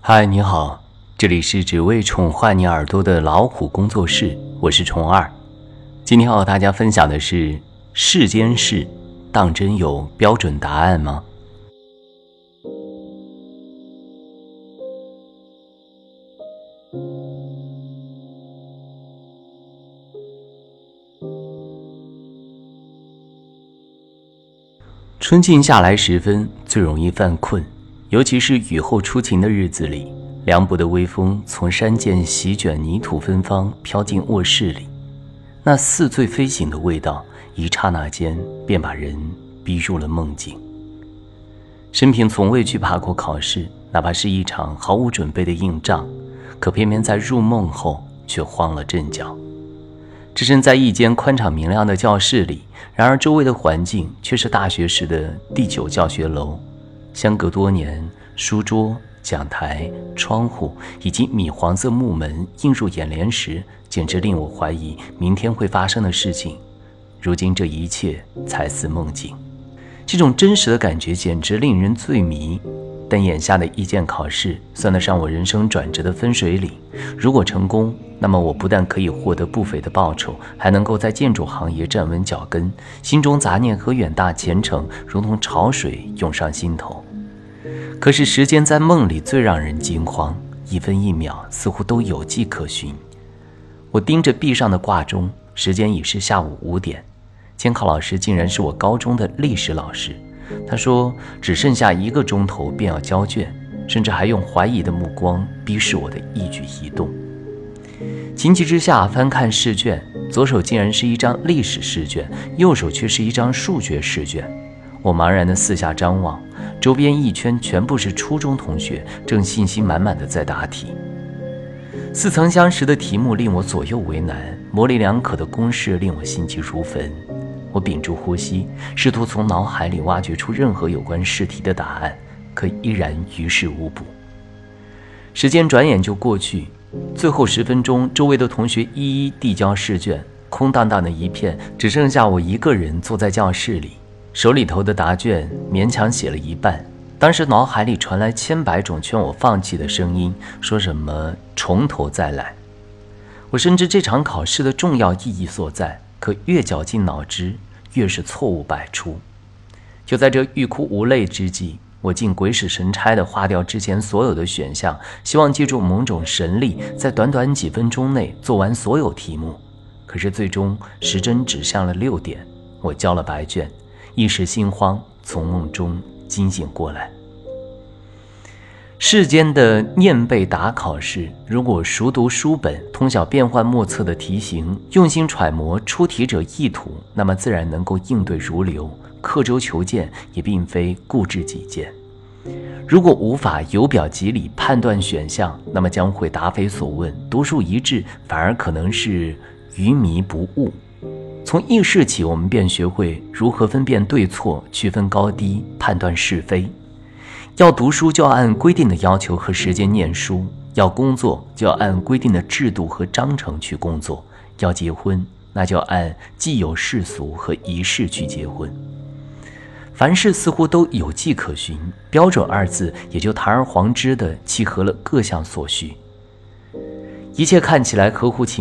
嗨，你好，这里是只为宠坏你耳朵的老虎工作室，我是虫二。今天要和大家分享的是：世间事，当真有标准答案吗？春尽下来时分，最容易犯困。尤其是雨后初晴的日子里，凉薄的微风从山涧席卷泥土芬芳飘进卧室里，那似醉非醒的味道，一刹那间便把人逼入了梦境。生平从未惧怕过考试，哪怕是一场毫无准备的硬仗，可偏偏在入梦后却慌了阵脚。置身在一间宽敞明亮的教室里，然而周围的环境却是大学时的第九教学楼。相隔多年，书桌、讲台、窗户以及米黄色木门映入眼帘时，简直令我怀疑明天会发生的事情。如今这一切才似梦境，这种真实的感觉简直令人醉迷。但眼下的一件考试算得上我人生转折的分水岭。如果成功，那么我不但可以获得不菲的报酬，还能够在建筑行业站稳脚跟，心中杂念和远大前程如同潮水涌上心头。可是时间在梦里最让人惊慌，一分一秒似乎都有迹可循。我盯着壁上的挂钟，时间已是下午五点。监考老师竟然是我高中的历史老师。他说：“只剩下一个钟头便要交卷，甚至还用怀疑的目光逼视我的一举一动。”情急之下，翻看试卷，左手竟然是一张历史试卷，右手却是一张数学试卷。我茫然地四下张望，周边一圈全部是初中同学，正信心满满的在答题。似曾相识的题目令我左右为难，模棱两可的公式令我心急如焚。我屏住呼吸，试图从脑海里挖掘出任何有关试题的答案，可依然于事无补。时间转眼就过去，最后十分钟，周围的同学一一递交试卷，空荡荡的一片，只剩下我一个人坐在教室里，手里头的答卷勉强写了一半。当时脑海里传来千百种劝我放弃的声音，说什么从头再来。我深知这场考试的重要意义所在。可越绞尽脑汁，越是错误百出。就在这欲哭无泪之际，我竟鬼使神差地划掉之前所有的选项，希望借助某种神力，在短短几分钟内做完所有题目。可是最终时针指向了六点，我交了白卷，一时心慌，从梦中惊醒过来。世间的念背答考试，如果熟读书本，通晓变幻莫测的题型，用心揣摩出题者意图，那么自然能够应对如流。刻舟求剑也并非固执己见。如果无法由表及里判断选项，那么将会答非所问，独树一帜，反而可能是愚迷不悟。从意识起，我们便学会如何分辨对错，区分高低，判断是非。要读书就要按规定的要求和时间念书，要工作就要按规定的制度和章程去工作，要结婚那就按既有世俗和仪式去结婚。凡事似乎都有迹可循，标准二字也就堂而皇之的契合了各项所需，一切看起来合乎情。